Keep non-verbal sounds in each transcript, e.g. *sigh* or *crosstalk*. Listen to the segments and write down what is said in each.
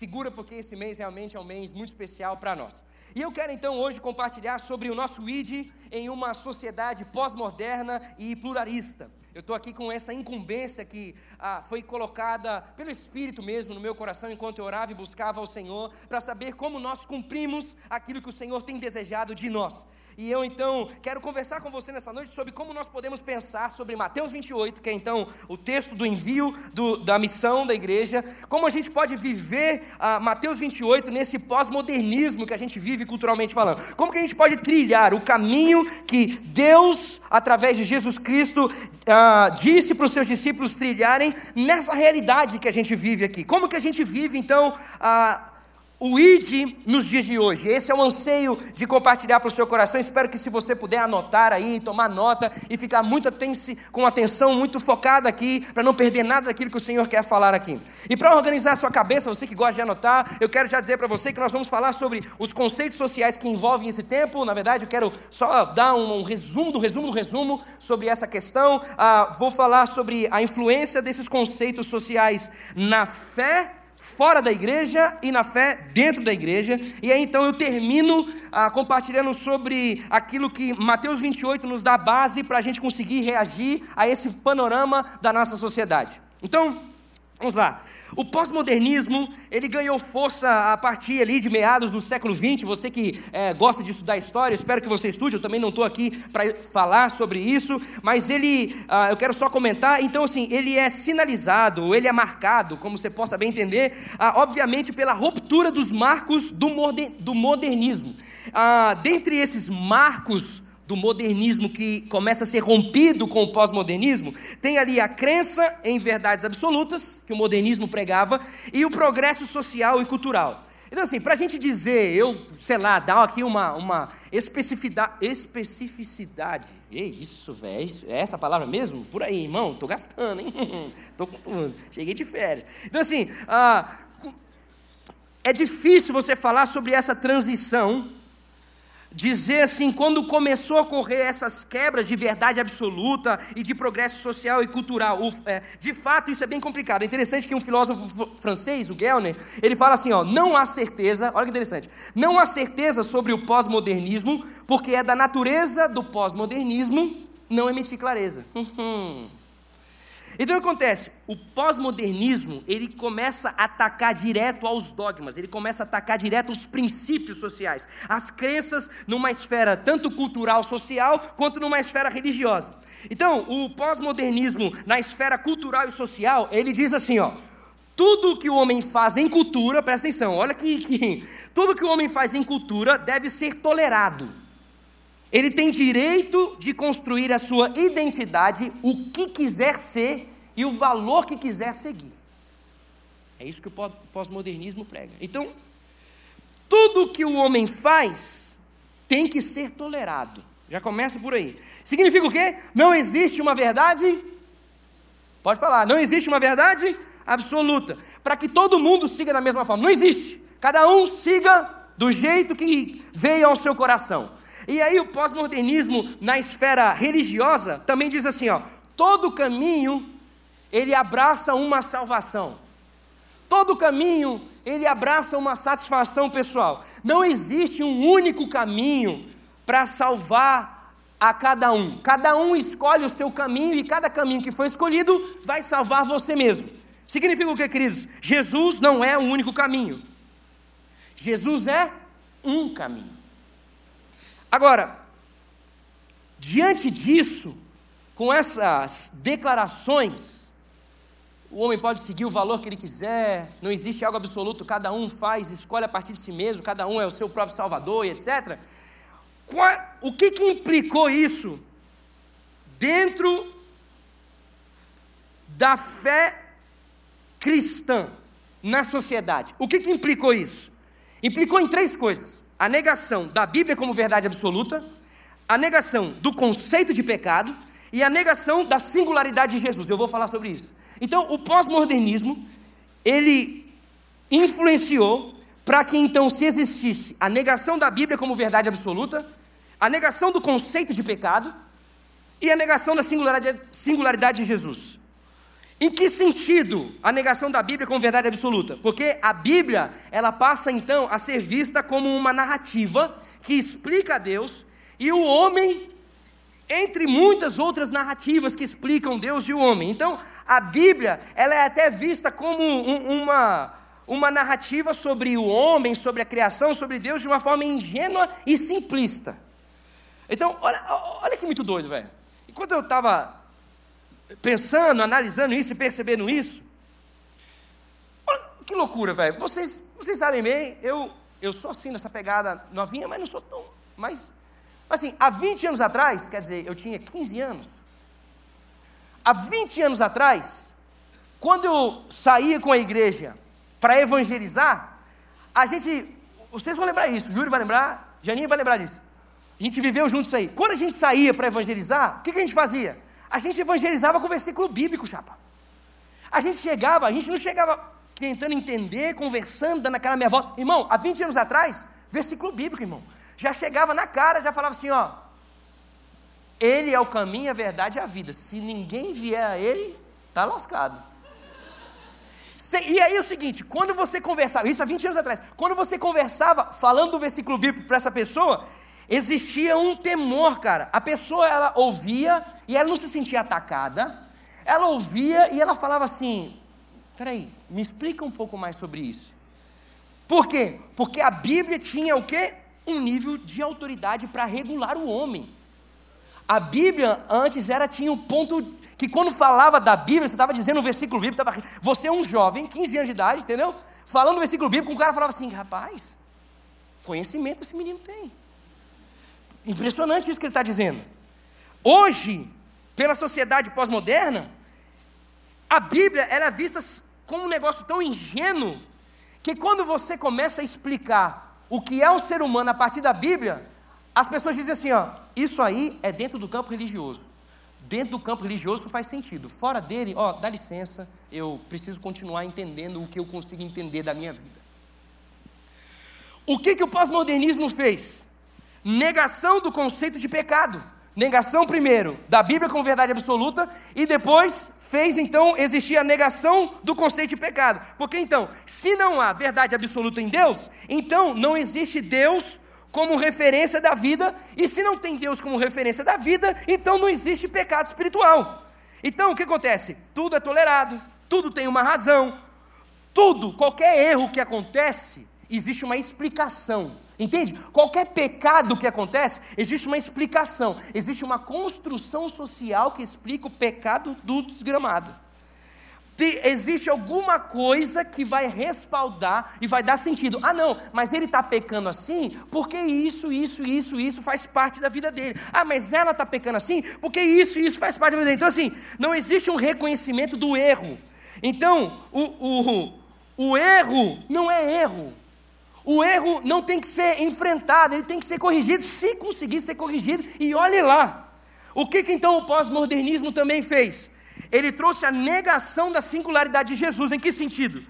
Segura porque esse mês realmente é um mês muito especial para nós. E eu quero então hoje compartilhar sobre o nosso ID em uma sociedade pós-moderna e pluralista. Eu estou aqui com essa incumbência que ah, foi colocada pelo Espírito mesmo no meu coração enquanto eu orava e buscava ao Senhor, para saber como nós cumprimos aquilo que o Senhor tem desejado de nós. E eu então quero conversar com você nessa noite sobre como nós podemos pensar sobre Mateus 28, que é então o texto do envio do, da missão da igreja, como a gente pode viver uh, Mateus 28 nesse pós-modernismo que a gente vive culturalmente falando. Como que a gente pode trilhar o caminho que Deus, através de Jesus Cristo, uh, disse para os seus discípulos trilharem nessa realidade que a gente vive aqui. Como que a gente vive então. Uh, o ID nos dias de hoje. Esse é o anseio de compartilhar para o seu coração. Espero que se você puder anotar aí, tomar nota e ficar muito atense, com atenção muito focada aqui, para não perder nada daquilo que o Senhor quer falar aqui. E para organizar a sua cabeça, você que gosta de anotar, eu quero já dizer para você que nós vamos falar sobre os conceitos sociais que envolvem esse tempo. Na verdade, eu quero só dar um, um resumo do resumo do resumo sobre essa questão. Ah, vou falar sobre a influência desses conceitos sociais na fé fora da igreja e na fé dentro da igreja. E aí então eu termino ah, compartilhando sobre aquilo que Mateus 28 nos dá base para a gente conseguir reagir a esse panorama da nossa sociedade. Então, vamos lá. O pós-modernismo ele ganhou força a partir ali de meados do século XX. Você que é, gosta de estudar história, espero que você estude. Eu também não estou aqui para falar sobre isso, mas ele, ah, eu quero só comentar. Então, assim, ele é sinalizado, ele é marcado, como você possa bem entender, ah, obviamente pela ruptura dos marcos do, do modernismo. Ah, dentre esses marcos do modernismo que começa a ser rompido com o pós-modernismo, tem ali a crença em verdades absolutas, que o modernismo pregava, e o progresso social e cultural. Então, assim, para a gente dizer, eu, sei lá, dar aqui uma, uma especificidade. Especificidade. É isso, velho. É essa palavra mesmo? Por aí, irmão. Estou gastando, hein? *laughs* Tô, cheguei de férias. Então, assim, ah, é difícil você falar sobre essa transição dizer assim, quando começou a ocorrer essas quebras de verdade absoluta e de progresso social e cultural, é, de fato isso é bem complicado. É interessante que um filósofo francês, o Gellner, ele fala assim, ó, não há certeza, olha que interessante, não há certeza sobre o pós-modernismo, porque é da natureza do pós-modernismo não emitir clareza. Então o que acontece? O pós-modernismo, ele começa a atacar direto aos dogmas, ele começa a atacar direto aos princípios sociais, as crenças numa esfera tanto cultural, social, quanto numa esfera religiosa. Então, o pós-modernismo na esfera cultural e social, ele diz assim, ó, tudo que o homem faz em cultura, presta atenção, olha que, que tudo que o homem faz em cultura deve ser tolerado. Ele tem direito de construir a sua identidade, o que quiser ser e o valor que quiser seguir. É isso que o pós-modernismo prega. Então, tudo que o homem faz tem que ser tolerado. Já começa por aí. Significa o quê? Não existe uma verdade. Pode falar, não existe uma verdade absoluta. Para que todo mundo siga da mesma forma. Não existe. Cada um siga do jeito que veio ao seu coração. E aí o pós-modernismo na esfera religiosa também diz assim, ó, todo caminho ele abraça uma salvação. Todo caminho ele abraça uma satisfação pessoal. Não existe um único caminho para salvar a cada um. Cada um escolhe o seu caminho e cada caminho que foi escolhido vai salvar você mesmo. Significa o que, queridos? Jesus não é o único caminho. Jesus é um caminho. Agora, diante disso, com essas declarações, o homem pode seguir o valor que ele quiser, não existe algo absoluto, cada um faz, escolhe a partir de si mesmo, cada um é o seu próprio salvador e etc. o que, que implicou isso dentro da fé cristã na sociedade? O que, que implicou isso? Implicou em três coisas a negação da Bíblia como verdade absoluta, a negação do conceito de pecado e a negação da singularidade de Jesus. Eu vou falar sobre isso. Então, o pós-modernismo, ele influenciou para que então se existisse a negação da Bíblia como verdade absoluta, a negação do conceito de pecado e a negação da singularidade, singularidade de Jesus. Em que sentido a negação da Bíblia como verdade absoluta? Porque a Bíblia, ela passa então a ser vista como uma narrativa que explica a Deus e o homem, entre muitas outras narrativas que explicam Deus e o homem. Então, a Bíblia, ela é até vista como um, uma, uma narrativa sobre o homem, sobre a criação, sobre Deus, de uma forma ingênua e simplista. Então, olha, olha que muito doido, velho. Enquanto eu estava pensando, analisando isso e percebendo isso. Olha, que loucura, velho. Vocês, vocês sabem bem, eu, eu sou assim nessa pegada novinha, mas não sou tão. Mas, assim, há 20 anos atrás, quer dizer, eu tinha 15 anos. Há 20 anos atrás, quando eu saía com a igreja para evangelizar, a gente. Vocês vão lembrar isso, Yuri vai lembrar, Janinha vai lembrar disso. A gente viveu juntos aí. Quando a gente saía para evangelizar, o que, que a gente fazia? A gente evangelizava com versículo bíblico, chapa. A gente chegava, a gente não chegava tentando entender, conversando, dando aquela minha volta. Irmão, há 20 anos atrás, versículo bíblico, irmão. Já chegava na cara, já falava assim, ó. Ele é o caminho, a verdade e a vida. Se ninguém vier a ele, tá lascado. E aí é o seguinte, quando você conversava, isso há 20 anos atrás, quando você conversava falando do versículo bíblico para essa pessoa, existia um temor, cara. A pessoa ela ouvia e ela não se sentia atacada. Ela ouvia e ela falava assim: peraí, me explica um pouco mais sobre isso. Por quê? Porque a Bíblia tinha o quê? Um nível de autoridade para regular o homem. A Bíblia antes era tinha um ponto que quando falava da Bíblia, você estava dizendo um versículo bíblico, tava, você é um jovem, 15 anos de idade, entendeu? Falando o versículo bíblico, o cara falava assim, rapaz, conhecimento esse menino tem. Impressionante isso que ele está dizendo. Hoje, pela sociedade pós-moderna, a Bíblia ela é vista como um negócio tão ingênuo que quando você começa a explicar o que é um ser humano a partir da Bíblia, as pessoas dizem assim, ó, isso aí é dentro do campo religioso. Dentro do campo religioso faz sentido. Fora dele, ó, dá licença, eu preciso continuar entendendo o que eu consigo entender da minha vida. O que, que o pós-modernismo fez? Negação do conceito de pecado. Negação, primeiro, da Bíblia como verdade absoluta, e depois fez então existir a negação do conceito de pecado. Porque então, se não há verdade absoluta em Deus, então não existe Deus como referência da vida, e se não tem Deus como referência da vida, então não existe pecado espiritual. Então o que acontece? Tudo é tolerado, tudo tem uma razão, tudo, qualquer erro que acontece, existe uma explicação. Entende? Qualquer pecado que acontece, existe uma explicação, existe uma construção social que explica o pecado do desgramado. Existe alguma coisa que vai respaldar e vai dar sentido. Ah, não, mas ele está pecando assim porque isso, isso, isso, isso faz parte da vida dele. Ah, mas ela está pecando assim porque isso, isso faz parte da vida dele. Então, assim, não existe um reconhecimento do erro. Então, o, o, o erro não é erro. O erro não tem que ser enfrentado, ele tem que ser corrigido, se conseguir ser corrigido, e olhe lá. O que, que então o pós-modernismo também fez? Ele trouxe a negação da singularidade de Jesus. Em que sentido?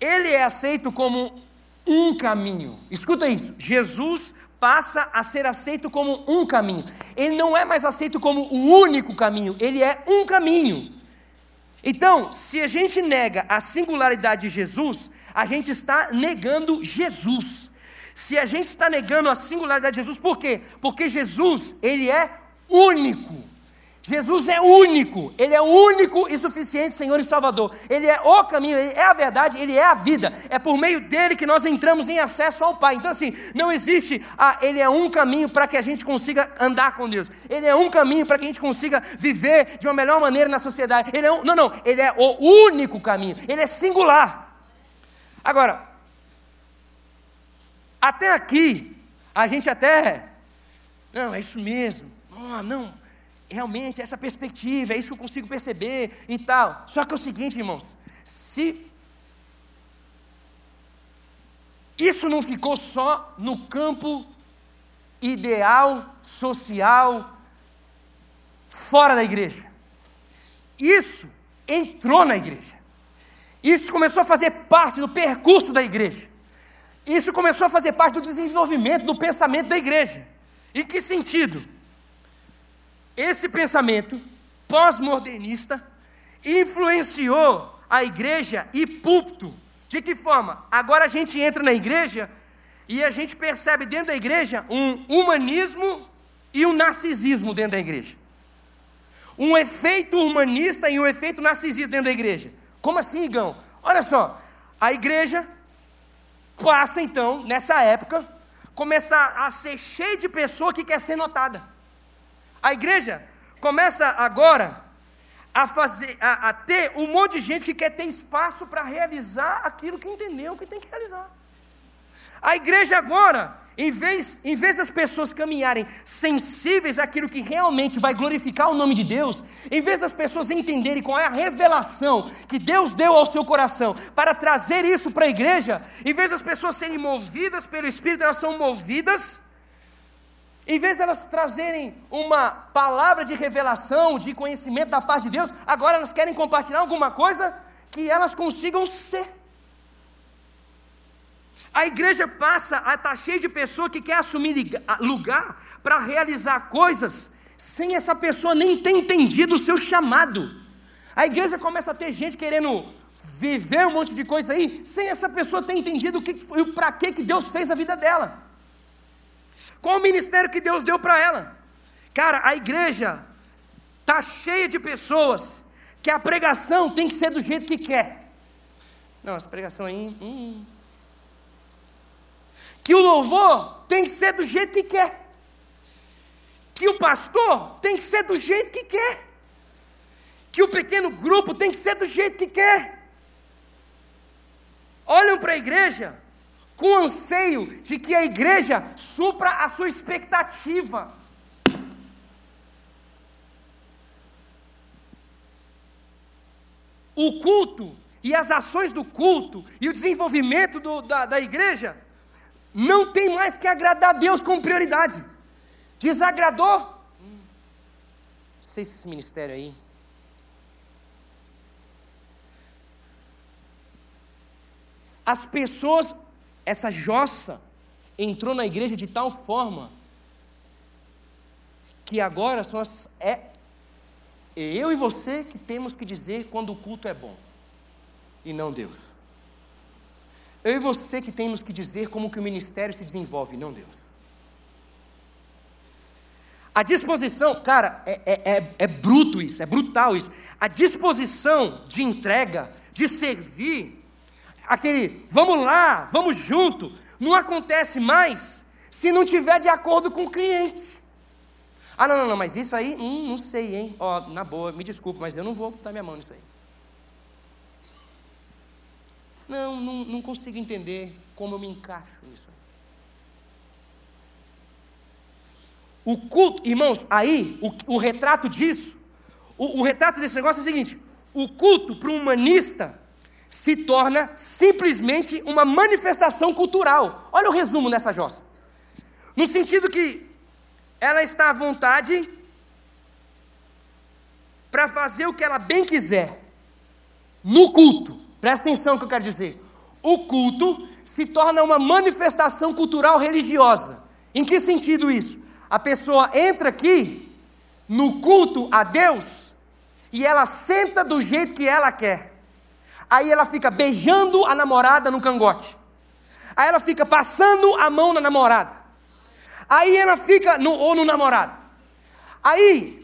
Ele é aceito como um caminho. Escuta isso. Jesus passa a ser aceito como um caminho. Ele não é mais aceito como o único caminho, ele é um caminho. Então, se a gente nega a singularidade de Jesus, a gente está negando Jesus. Se a gente está negando a singularidade de Jesus, por quê? Porque Jesus, ele é único. Jesus é único, Ele é único e suficiente Senhor e Salvador. Ele é o caminho, Ele é a verdade, Ele é a vida. É por meio dele que nós entramos em acesso ao Pai. Então, assim, não existe, ah, Ele é um caminho para que a gente consiga andar com Deus. Ele é um caminho para que a gente consiga viver de uma melhor maneira na sociedade. Ele é um, não, não, Ele é o único caminho, Ele é singular. Agora, até aqui, a gente até, não, é isso mesmo, oh, não, realmente, essa perspectiva, é isso que eu consigo perceber e tal. Só que é o seguinte, irmãos, se isso não ficou só no campo ideal, social, fora da igreja, isso entrou na igreja. Isso começou a fazer parte do percurso da igreja. Isso começou a fazer parte do desenvolvimento do pensamento da igreja. Em que sentido? Esse pensamento pós-modernista, influenciou a igreja e púlpito. De que forma? Agora a gente entra na igreja e a gente percebe dentro da igreja um humanismo e um narcisismo dentro da igreja. Um efeito humanista e um efeito narcisista dentro da igreja. Como assim, Igão? Olha só, a igreja passa então, nessa época, começa a ser cheia de pessoa que quer ser notada. A igreja começa agora a fazer, a, a ter um monte de gente que quer ter espaço para realizar aquilo que entendeu que tem que realizar. A igreja agora, em vez, em vez das pessoas caminharem sensíveis àquilo que realmente vai glorificar o nome de Deus, em vez das pessoas entenderem qual é a revelação que Deus deu ao seu coração para trazer isso para a igreja, em vez das pessoas serem movidas pelo Espírito, elas são movidas em vez de elas trazerem uma palavra de revelação, de conhecimento da parte de Deus, agora elas querem compartilhar alguma coisa que elas consigam ser. A igreja passa a estar cheia de pessoa que quer assumir lugar para realizar coisas sem essa pessoa nem ter entendido o seu chamado. A igreja começa a ter gente querendo viver um monte de coisa aí, sem essa pessoa ter entendido o que, para que Deus fez a vida dela. Qual o ministério que Deus deu para ela? Cara, a igreja está cheia de pessoas que a pregação tem que ser do jeito que quer. Não, essa pregação aí. Hum. Que o louvor tem que ser do jeito que quer. Que o pastor tem que ser do jeito que quer. Que o pequeno grupo tem que ser do jeito que quer. Olham para a igreja com anseio de que a igreja supra a sua expectativa. O culto e as ações do culto e o desenvolvimento do, da, da igreja não tem mais que agradar a Deus como prioridade. Desagradou? Não sei se esse ministério aí. As pessoas essa jossa entrou na igreja de tal forma que agora são é eu e você que temos que dizer quando o culto é bom e não Deus. Eu e você que temos que dizer como que o ministério se desenvolve, não Deus. A disposição, cara, é, é, é, é bruto isso, é brutal isso. A disposição de entrega, de servir, aquele vamos lá, vamos junto, não acontece mais se não tiver de acordo com o cliente. Ah, não, não, não, mas isso aí, hum, não sei, hein? Ó, na boa, me desculpe, mas eu não vou botar minha mão nisso aí. Não, não, não consigo entender como eu me encaixo nisso. O culto, irmãos, aí, o, o retrato disso, o, o retrato desse negócio é o seguinte: o culto para um humanista se torna simplesmente uma manifestação cultural. Olha o resumo nessa jossa. No sentido que ela está à vontade para fazer o que ela bem quiser. No culto, presta atenção no que eu quero dizer. O culto se torna uma manifestação cultural religiosa. Em que sentido isso? A pessoa entra aqui no culto a Deus e ela senta do jeito que ela quer. Aí ela fica beijando a namorada no cangote. Aí ela fica passando a mão na namorada. Aí ela fica no ou no namorado. Aí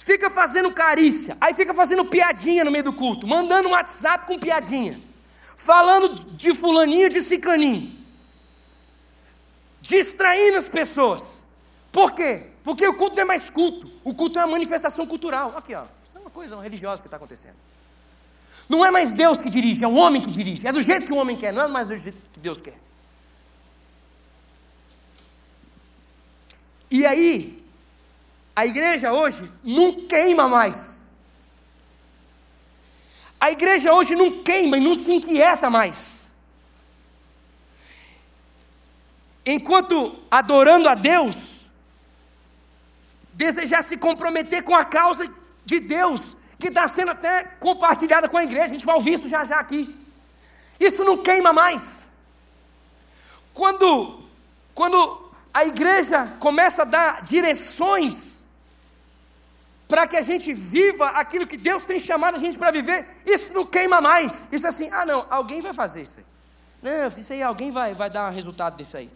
fica fazendo carícia. Aí fica fazendo piadinha no meio do culto, mandando um WhatsApp com piadinha. Falando de fulaninho, de ciclaninho. Distraindo as pessoas. Por quê? Porque o culto não é mais culto. O culto é uma manifestação cultural. Aqui, ó. Isso é uma coisa religiosa que está acontecendo. Não é mais Deus que dirige, é o homem que dirige. É do jeito que o homem quer, não é mais do jeito que Deus quer. E aí, a igreja hoje não queima mais. A igreja hoje não queima e não se inquieta mais. Enquanto adorando a Deus, desejar se comprometer com a causa de Deus, que está sendo até compartilhada com a igreja, a gente vai ouvir isso já já aqui. Isso não queima mais. Quando, quando a igreja começa a dar direções para que a gente viva aquilo que Deus tem chamado a gente para viver, isso não queima mais. Isso é assim, ah não, alguém vai fazer isso aí. Não, isso aí alguém vai, vai dar resultado disso aí.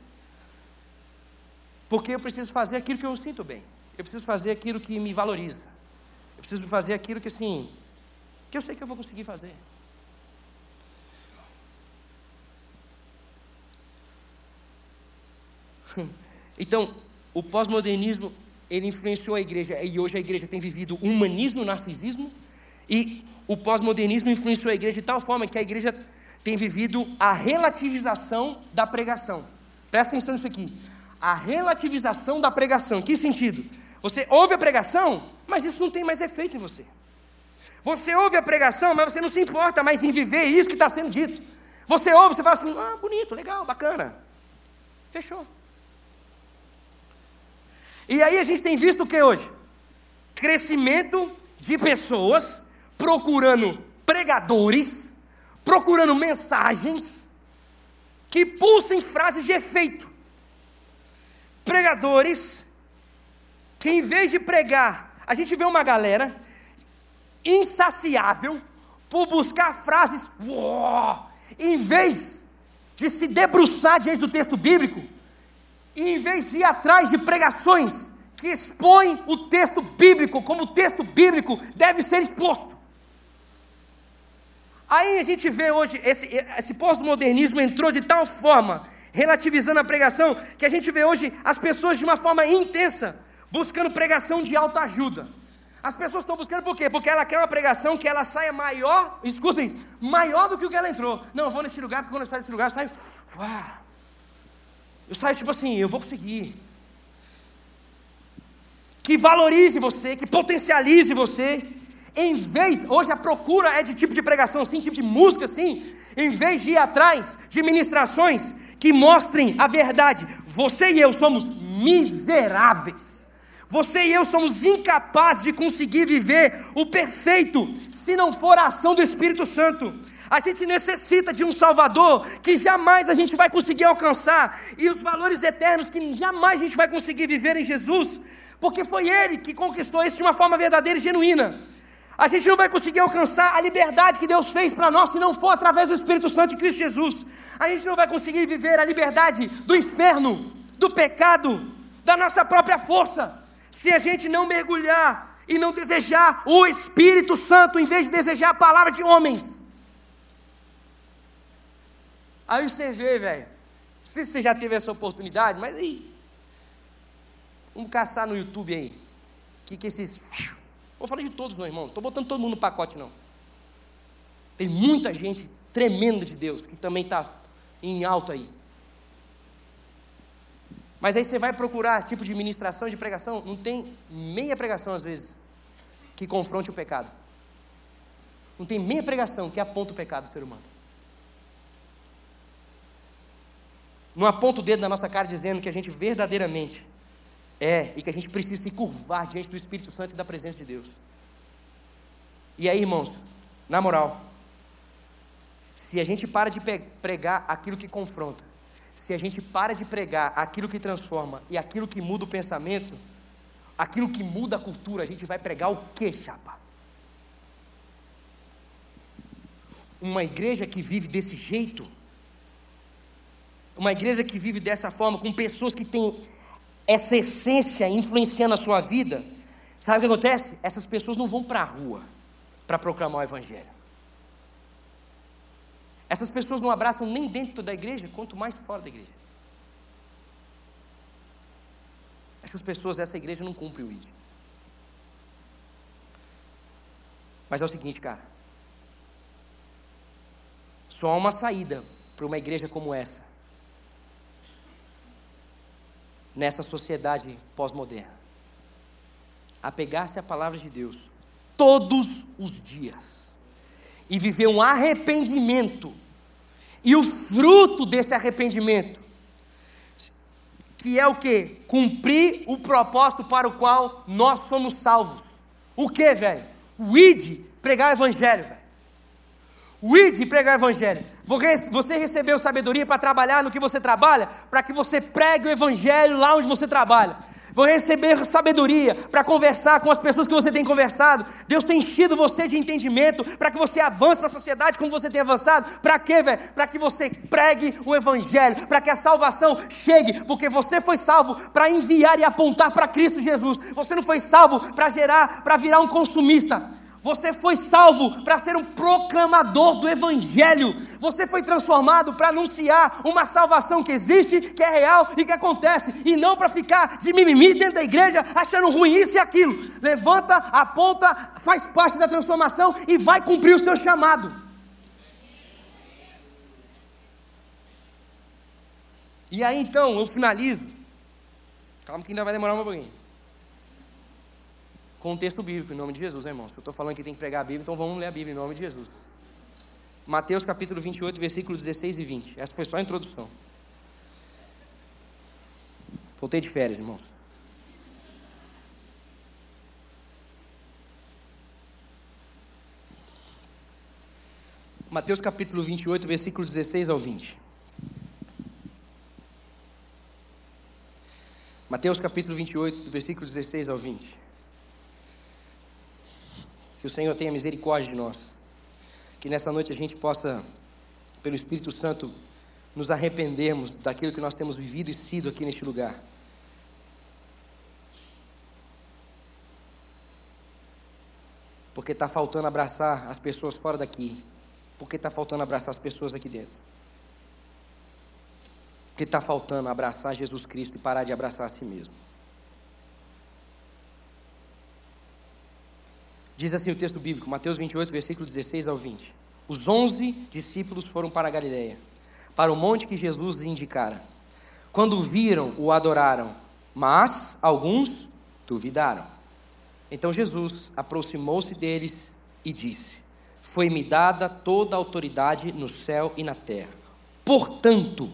Porque eu preciso fazer aquilo que eu sinto bem. Eu preciso fazer aquilo que me valoriza. Eu preciso fazer aquilo que assim, que eu sei que eu vou conseguir fazer. *laughs* Então, o pós-modernismo ele influenciou a igreja e hoje a igreja tem vivido humanismo, narcisismo e o pós-modernismo influenciou a igreja de tal forma que a igreja tem vivido a relativização da pregação. Presta atenção nisso aqui. A relativização da pregação. Que sentido? Você ouve a pregação, mas isso não tem mais efeito em você. Você ouve a pregação, mas você não se importa mais em viver isso que está sendo dito. Você ouve, você fala assim: ah, bonito, legal, bacana. Fechou. E aí a gente tem visto o que hoje? Crescimento de pessoas procurando pregadores, procurando mensagens que pulsem frases de efeito. Pregadores que em vez de pregar, a gente vê uma galera insaciável por buscar frases, uou, em vez de se debruçar diante do texto bíblico, e em vez de ir atrás de pregações que expõem o texto bíblico como o texto bíblico deve ser exposto. Aí a gente vê hoje, esse, esse pós-modernismo entrou de tal forma, relativizando a pregação, que a gente vê hoje as pessoas de uma forma intensa, buscando pregação de autoajuda. As pessoas estão buscando por quê? Porque ela quer uma pregação que ela saia maior, escutem isso, maior do que o que ela entrou. Não, eu vou nesse lugar, porque quando eu saio desse lugar, eu saio. Uau, eu saio tipo assim, eu vou conseguir. Que valorize você, que potencialize você. Em vez, hoje a procura é de tipo de pregação assim, tipo de música assim. Em vez de ir atrás de ministrações que mostrem a verdade. Você e eu somos miseráveis. Você e eu somos incapazes de conseguir viver o perfeito se não for a ação do Espírito Santo. A gente necessita de um Salvador que jamais a gente vai conseguir alcançar, e os valores eternos que jamais a gente vai conseguir viver em Jesus, porque foi Ele que conquistou isso de uma forma verdadeira e genuína. A gente não vai conseguir alcançar a liberdade que Deus fez para nós se não for através do Espírito Santo de Cristo Jesus. A gente não vai conseguir viver a liberdade do inferno, do pecado, da nossa própria força, se a gente não mergulhar e não desejar o Espírito Santo em vez de desejar a palavra de homens. Aí você vê, velho. Não sei se você já teve essa oportunidade, mas aí. Vamos caçar no YouTube aí. O que, que esses. *sniffs* Vou falar de todos, não, irmão. Estou botando todo mundo no pacote, não. Tem muita gente tremenda de Deus que também está em alto aí. Mas aí você vai procurar tipo de ministração, de pregação, não tem meia pregação às vezes que confronte o pecado. Não tem meia pregação que aponta o pecado do ser humano. Não aponta o dedo na nossa cara dizendo que a gente verdadeiramente é e que a gente precisa se curvar diante do Espírito Santo e da presença de Deus. E aí, irmãos, na moral, se a gente para de pregar aquilo que confronta, se a gente para de pregar aquilo que transforma e aquilo que muda o pensamento, aquilo que muda a cultura, a gente vai pregar o que, chapa? Uma igreja que vive desse jeito, uma igreja que vive dessa forma, com pessoas que têm essa essência influenciando a sua vida, sabe o que acontece? Essas pessoas não vão para a rua para proclamar o Evangelho. Essas pessoas não abraçam nem dentro da igreja, quanto mais fora da igreja. Essas pessoas, essa igreja não cumpre o ID. Mas é o seguinte, cara. Só há uma saída para uma igreja como essa nessa sociedade pós-moderna. Apegar-se à palavra de Deus todos os dias e viver um arrependimento. E o fruto desse arrependimento, que é o que? Cumprir o propósito para o qual nós somos salvos. O que, velho? O id, pregar o evangelho, velho. O id, pregar o evangelho. Você recebeu sabedoria para trabalhar no que você trabalha, para que você pregue o evangelho lá onde você trabalha. Vou receber sabedoria para conversar com as pessoas que você tem conversado. Deus tem enchido você de entendimento para que você avance na sociedade como você tem avançado. Para quê, velho? Para que você pregue o Evangelho, para que a salvação chegue, porque você foi salvo para enviar e apontar para Cristo Jesus. Você não foi salvo para gerar, para virar um consumista. Você foi salvo para ser um proclamador do Evangelho. Você foi transformado para anunciar uma salvação que existe, que é real e que acontece. E não para ficar de mimimi dentro da igreja, achando ruim isso e aquilo. Levanta, aponta, faz parte da transformação e vai cumprir o seu chamado. E aí então, eu finalizo. Calma que ainda vai demorar um pouquinho com o texto bíblico, em nome de Jesus, né, irmãos? Eu estou falando que tem que pregar a Bíblia, então vamos ler a Bíblia em nome de Jesus. Mateus capítulo 28, versículos 16 e 20. Essa foi só a introdução. Voltei de férias, irmãos. Mateus capítulo 28, versículo 16 ao 20. Mateus capítulo 28, versículo 16 ao 20. Que o Senhor tenha misericórdia de nós. Que nessa noite a gente possa, pelo Espírito Santo, nos arrependermos daquilo que nós temos vivido e sido aqui neste lugar. Porque está faltando abraçar as pessoas fora daqui. Porque está faltando abraçar as pessoas aqui dentro. Porque está faltando abraçar Jesus Cristo e parar de abraçar a si mesmo. Diz assim o texto bíblico, Mateus 28, versículo 16 ao 20. Os onze discípulos foram para a Galiléia, para o monte que Jesus lhes indicara. Quando o viram, o adoraram, mas alguns duvidaram. Então Jesus aproximou-se deles e disse: Foi-me dada toda a autoridade no céu e na terra. Portanto,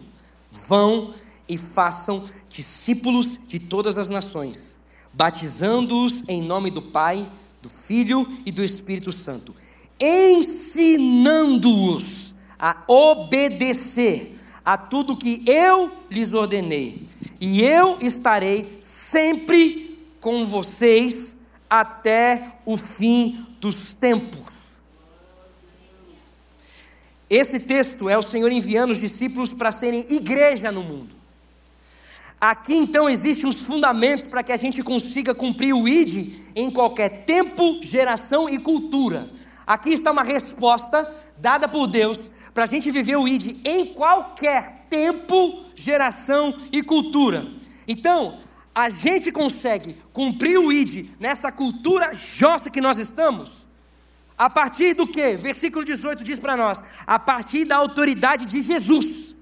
vão e façam discípulos de todas as nações, batizando-os em nome do Pai, do Filho e do Espírito Santo, ensinando-os a obedecer a tudo que eu lhes ordenei, e eu estarei sempre com vocês até o fim dos tempos. Esse texto é o Senhor enviando os discípulos para serem igreja no mundo. Aqui então existem os fundamentos para que a gente consiga cumprir o ID em qualquer tempo, geração e cultura. Aqui está uma resposta dada por Deus para a gente viver o ID em qualquer tempo, geração e cultura. Então, a gente consegue cumprir o ID nessa cultura jossa que nós estamos, a partir do que? Versículo 18 diz para nós: a partir da autoridade de Jesus.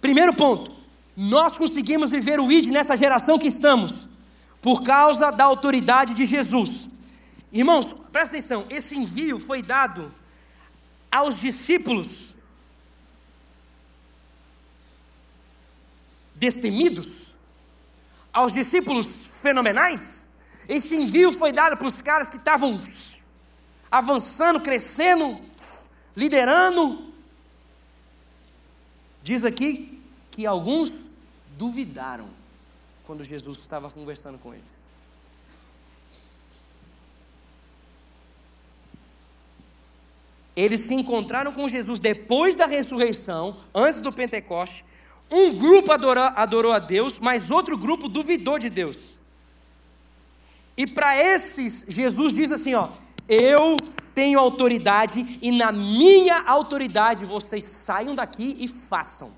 Primeiro ponto, nós conseguimos viver o ID nessa geração que estamos, por causa da autoridade de Jesus. Irmãos, presta atenção: esse envio foi dado aos discípulos destemidos, aos discípulos fenomenais. Esse envio foi dado para os caras que estavam avançando, crescendo, liderando. Diz aqui que alguns duvidaram quando Jesus estava conversando com eles. Eles se encontraram com Jesus depois da ressurreição, antes do Pentecoste. Um grupo adorou, adorou a Deus, mas outro grupo duvidou de Deus. E para esses, Jesus diz assim: ó, eu tenho autoridade e na minha autoridade vocês saiam daqui e façam.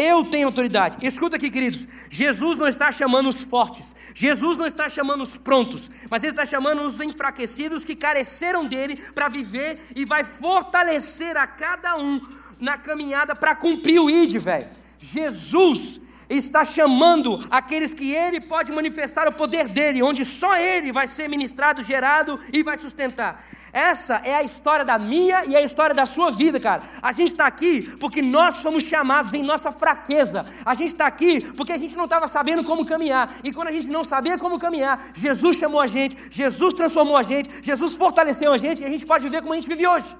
Eu tenho autoridade. Escuta aqui, queridos. Jesus não está chamando os fortes. Jesus não está chamando os prontos. Mas Ele está chamando os enfraquecidos que careceram dele para viver e vai fortalecer a cada um na caminhada para cumprir o ID, velho. Jesus está chamando aqueles que Ele pode manifestar o poder dele, onde só Ele vai ser ministrado, gerado e vai sustentar. Essa é a história da minha e a história da sua vida, cara. A gente está aqui porque nós somos chamados em nossa fraqueza. A gente está aqui porque a gente não estava sabendo como caminhar. E quando a gente não sabia como caminhar, Jesus chamou a gente, Jesus transformou a gente, Jesus fortaleceu a gente e a gente pode viver como a gente vive hoje.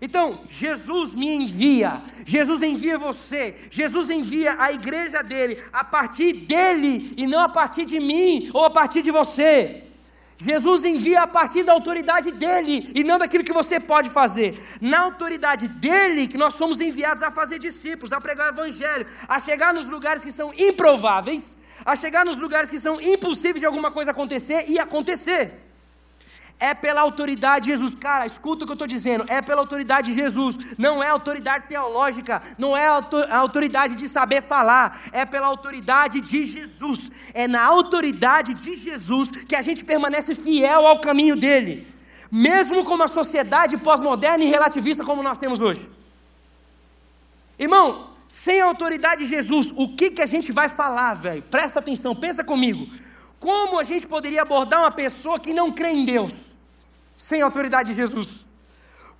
Então, Jesus me envia, Jesus envia você, Jesus envia a igreja dele, a partir dele e não a partir de mim ou a partir de você. Jesus envia a partir da autoridade dele e não daquilo que você pode fazer. Na autoridade dele que nós somos enviados a fazer discípulos, a pregar o evangelho, a chegar nos lugares que são improváveis, a chegar nos lugares que são impossíveis de alguma coisa acontecer e acontecer é pela autoridade de Jesus. Cara, escuta o que eu estou dizendo, é pela autoridade de Jesus, não é autoridade teológica, não é a autoridade de saber falar, é pela autoridade de Jesus. É na autoridade de Jesus que a gente permanece fiel ao caminho dele, mesmo com uma sociedade pós-moderna e relativista como nós temos hoje. Irmão, sem a autoridade de Jesus, o que, que a gente vai falar, velho? Presta atenção, pensa comigo. Como a gente poderia abordar uma pessoa que não crê em Deus? Sem a autoridade de Jesus?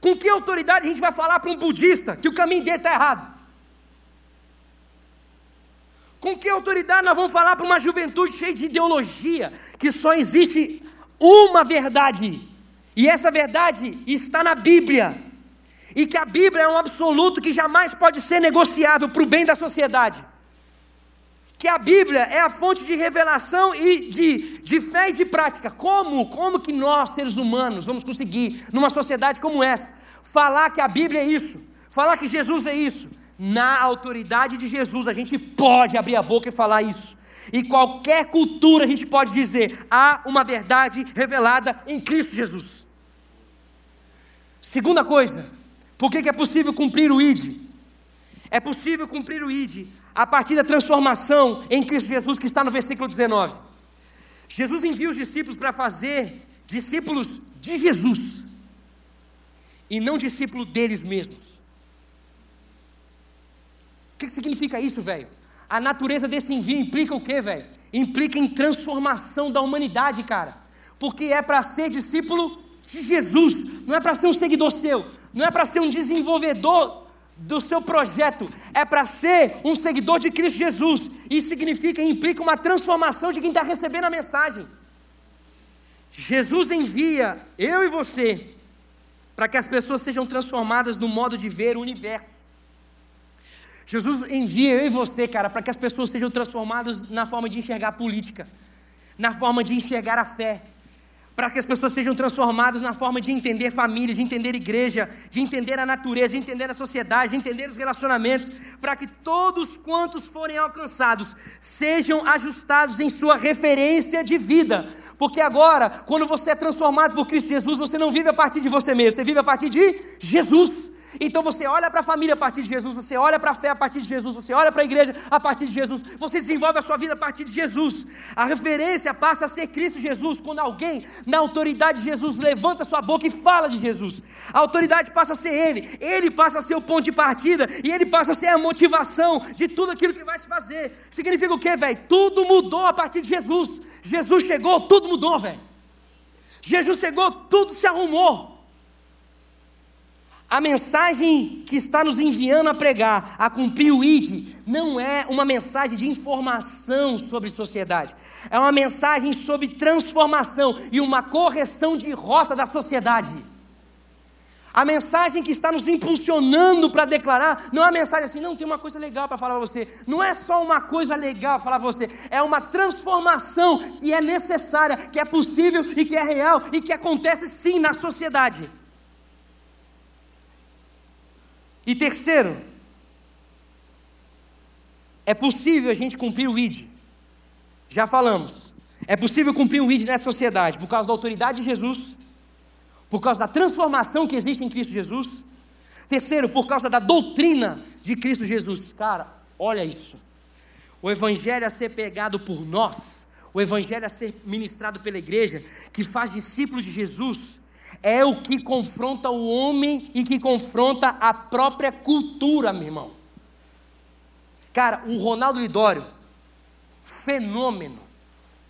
Com que autoridade a gente vai falar para um budista que o caminho dele está errado? Com que autoridade nós vamos falar para uma juventude cheia de ideologia, que só existe uma verdade, e essa verdade está na Bíblia, e que a Bíblia é um absoluto que jamais pode ser negociável para o bem da sociedade? Que a Bíblia é a fonte de revelação e de, de fé e de prática. Como? Como que nós, seres humanos, vamos conseguir, numa sociedade como essa, falar que a Bíblia é isso, falar que Jesus é isso? Na autoridade de Jesus, a gente pode abrir a boca e falar isso. E qualquer cultura a gente pode dizer: há uma verdade revelada em Cristo Jesus. Segunda coisa, por que, que é possível cumprir o ID? É possível cumprir o ID a partir da transformação em Cristo Jesus, que está no versículo 19. Jesus envia os discípulos para fazer discípulos de Jesus, e não discípulos deles mesmos. O que significa isso, velho? A natureza desse envio implica o quê, velho? Implica em transformação da humanidade, cara. Porque é para ser discípulo de Jesus, não é para ser um seguidor seu, não é para ser um desenvolvedor do seu projeto é para ser um seguidor de Cristo Jesus. Isso significa implica uma transformação de quem está recebendo a mensagem. Jesus envia eu e você para que as pessoas sejam transformadas no modo de ver o universo. Jesus envia eu e você, cara, para que as pessoas sejam transformadas na forma de enxergar a política, na forma de enxergar a fé, para que as pessoas sejam transformadas na forma de entender família, de entender igreja, de entender a natureza, de entender a sociedade, de entender os relacionamentos, para que todos quantos forem alcançados sejam ajustados em sua referência de vida. Porque agora, quando você é transformado por Cristo Jesus, você não vive a partir de você mesmo, você vive a partir de Jesus. Então você olha para a família a partir de Jesus, você olha para a fé a partir de Jesus, você olha para a igreja a partir de Jesus, você desenvolve a sua vida a partir de Jesus. A referência passa a ser Cristo Jesus, quando alguém, na autoridade de Jesus, levanta sua boca e fala de Jesus. A autoridade passa a ser Ele, Ele passa a ser o ponto de partida e Ele passa a ser a motivação de tudo aquilo que vai se fazer. Significa o quê, velho? Tudo mudou a partir de Jesus. Jesus chegou, tudo mudou, velho. Jesus chegou, tudo se arrumou. A mensagem que está nos enviando a pregar, a cumprir o ID, não é uma mensagem de informação sobre sociedade, é uma mensagem sobre transformação e uma correção de rota da sociedade. A mensagem que está nos impulsionando para declarar, não é uma mensagem assim, não tem uma coisa legal para falar para você. Não é só uma coisa legal para falar para você, é uma transformação que é necessária, que é possível e que é real e que acontece sim na sociedade. E terceiro, é possível a gente cumprir o ID. Já falamos. É possível cumprir o ID nessa sociedade por causa da autoridade de Jesus, por causa da transformação que existe em Cristo Jesus. Terceiro, por causa da doutrina de Cristo Jesus. Cara, olha isso. O evangelho a ser pegado por nós, o evangelho a ser ministrado pela igreja, que faz discípulo de Jesus, é o que confronta o homem e que confronta a própria cultura, meu irmão. Cara, o Ronaldo Lidório, fenômeno,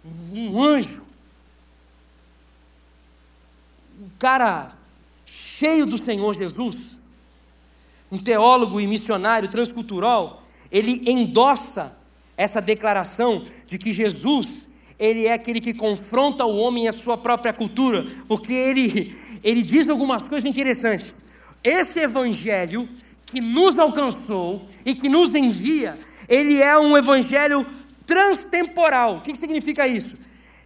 um anjo, um cara cheio do Senhor Jesus, um teólogo e missionário transcultural, ele endossa essa declaração de que Jesus ele é aquele que confronta o homem e a sua própria cultura, porque ele, ele diz algumas coisas interessantes. esse evangelho que nos alcançou e que nos envia, ele é um evangelho transtemporal. O que significa isso?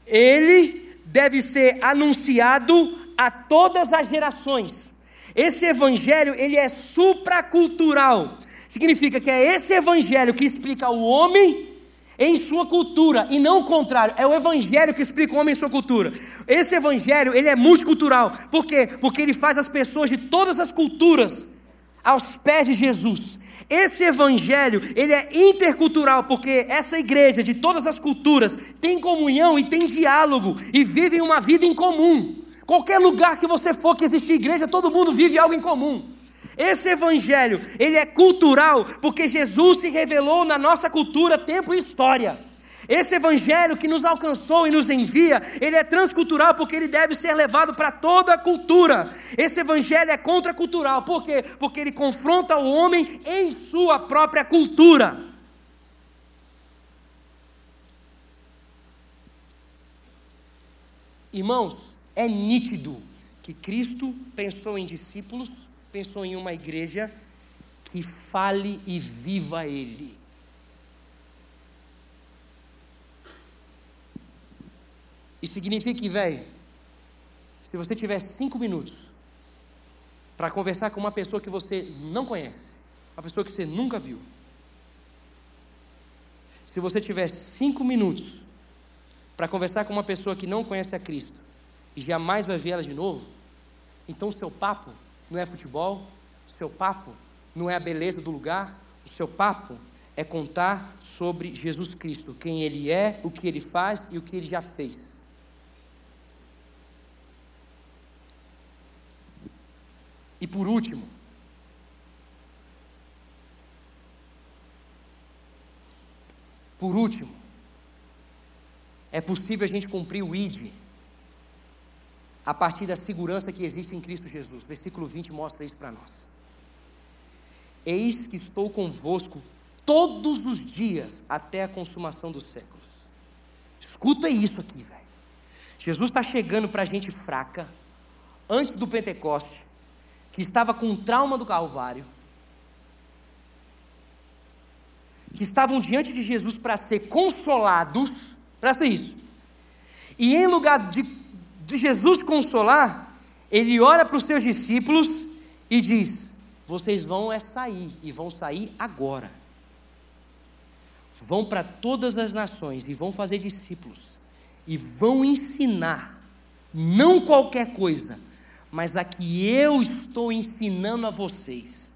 Ele deve ser anunciado a todas as gerações. Esse evangelho, ele é supracultural. Significa que é esse evangelho que explica o homem em sua cultura e não o contrário. É o evangelho que explica o homem em sua cultura. Esse evangelho, ele é multicultural. Por quê? Porque ele faz as pessoas de todas as culturas aos pés de Jesus. Esse evangelho, ele é intercultural, porque essa igreja de todas as culturas tem comunhão e tem diálogo e vivem uma vida em comum. Qualquer lugar que você for que existe igreja, todo mundo vive algo em comum. Esse evangelho, ele é cultural, porque Jesus se revelou na nossa cultura, tempo e história. Esse evangelho que nos alcançou e nos envia, ele é transcultural porque ele deve ser levado para toda a cultura. Esse evangelho é contracultural, por quê? Porque ele confronta o homem em sua própria cultura. Irmãos, é nítido que Cristo pensou em discípulos, pensou em uma igreja que fale e viva Ele. Isso significa que, velho, se você tiver cinco minutos para conversar com uma pessoa que você não conhece, uma pessoa que você nunca viu, se você tiver cinco minutos para conversar com uma pessoa que não conhece a Cristo, e jamais vai vê-la de novo, então o seu papo não é futebol, o seu papo não é a beleza do lugar, o seu papo é contar sobre Jesus Cristo, quem Ele é, o que Ele faz e o que Ele já fez. E por último, por último, é possível a gente cumprir o ID a partir da segurança que existe em Cristo Jesus. Versículo 20 mostra isso para nós. Eis que estou convosco todos os dias até a consumação dos séculos. Escuta isso aqui, velho. Jesus está chegando para a gente fraca, antes do Pentecoste, que estava com trauma do Calvário, que estavam diante de Jesus para ser consolados, presta isso, e em lugar de de Jesus consolar, ele ora para os seus discípulos e diz: Vocês vão é sair, e vão sair agora. Vão para todas as nações e vão fazer discípulos, e vão ensinar, não qualquer coisa, mas a que eu estou ensinando a vocês,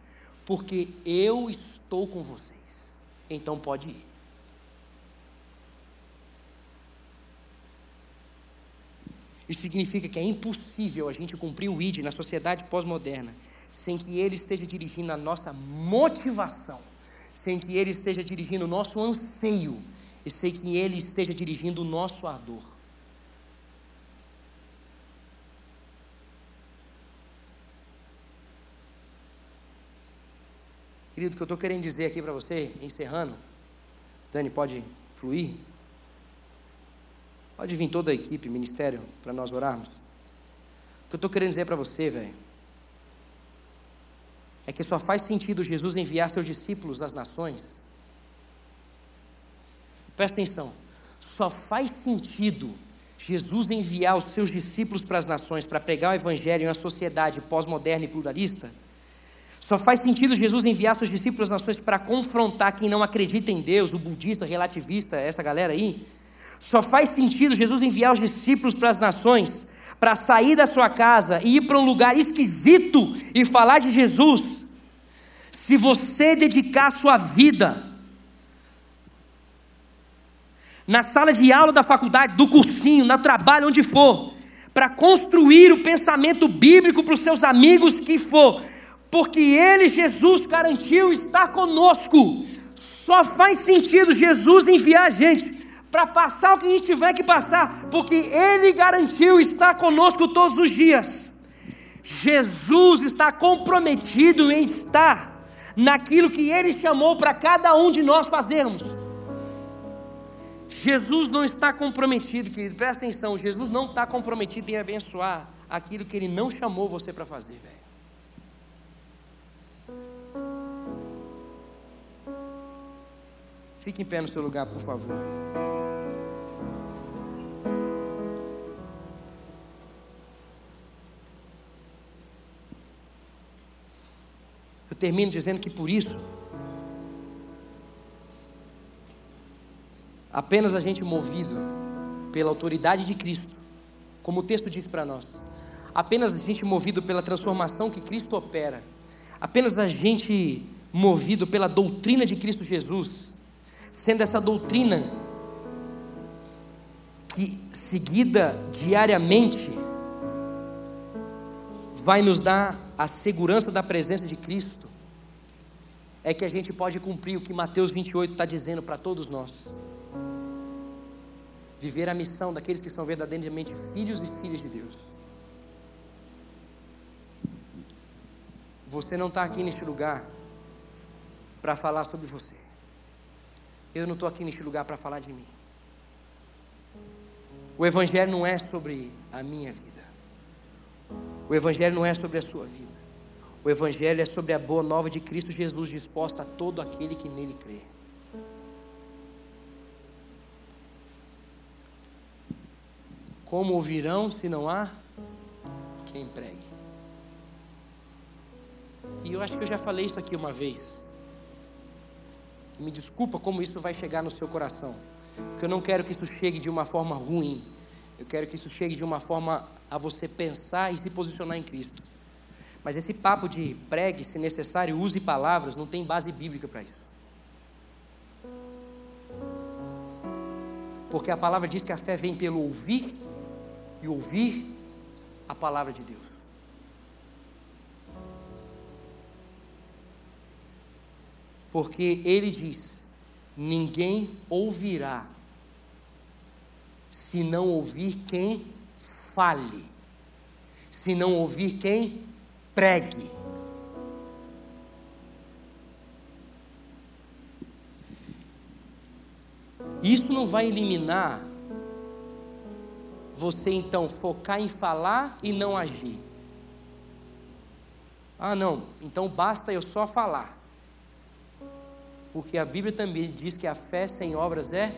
porque eu estou com vocês. Então pode ir. Isso significa que é impossível a gente cumprir o ID na sociedade pós-moderna sem que ele esteja dirigindo a nossa motivação, sem que ele esteja dirigindo o nosso anseio e sem que ele esteja dirigindo o nosso ardor. Querido, o que eu estou querendo dizer aqui para você, encerrando, Dani, pode fluir? Pode vir toda a equipe, ministério, para nós orarmos. O que eu estou querendo dizer para você, velho, é que só faz sentido Jesus enviar seus discípulos das nações. Presta atenção, só faz sentido Jesus enviar os seus discípulos para as nações para pregar o evangelho em uma sociedade pós-moderna e pluralista. Só faz sentido Jesus enviar seus discípulos às nações para confrontar quem não acredita em Deus, o budista, o relativista, essa galera aí, só faz sentido Jesus enviar os discípulos para as nações, para sair da sua casa e ir para um lugar esquisito e falar de Jesus, se você dedicar a sua vida na sala de aula da faculdade, do cursinho, no trabalho, onde for, para construir o pensamento bíblico para os seus amigos que for, porque Ele, Jesus, garantiu estar conosco. Só faz sentido Jesus enviar a gente para passar o que a gente tiver que passar, porque Ele garantiu estar conosco todos os dias. Jesus está comprometido em estar naquilo que Ele chamou para cada um de nós fazermos. Jesus não está comprometido, querido, presta atenção: Jesus não está comprometido em abençoar aquilo que Ele não chamou você para fazer, velho. Fique em pé no seu lugar, por favor. Termino dizendo que por isso, apenas a gente movido pela autoridade de Cristo, como o texto diz para nós, apenas a gente movido pela transformação que Cristo opera, apenas a gente movido pela doutrina de Cristo Jesus, sendo essa doutrina que seguida diariamente vai nos dar a segurança da presença de Cristo, é que a gente pode cumprir o que Mateus 28 está dizendo para todos nós. Viver a missão daqueles que são verdadeiramente filhos e filhas de Deus. Você não está aqui neste lugar para falar sobre você. Eu não estou aqui neste lugar para falar de mim. O Evangelho não é sobre a minha vida. O Evangelho não é sobre a sua vida. O Evangelho é sobre a boa nova de Cristo Jesus disposta a todo aquele que nele crê. Como ouvirão se não há quem pregue? E eu acho que eu já falei isso aqui uma vez. Me desculpa como isso vai chegar no seu coração. Porque eu não quero que isso chegue de uma forma ruim. Eu quero que isso chegue de uma forma a você pensar e se posicionar em Cristo. Mas esse papo de pregue, se necessário, use palavras, não tem base bíblica para isso. Porque a palavra diz que a fé vem pelo ouvir e ouvir a palavra de Deus. Porque ele diz: ninguém ouvirá se não ouvir quem fale, se não ouvir quem pregue. Isso não vai eliminar você então focar em falar e não agir. Ah, não, então basta eu só falar. Porque a Bíblia também diz que a fé sem obras é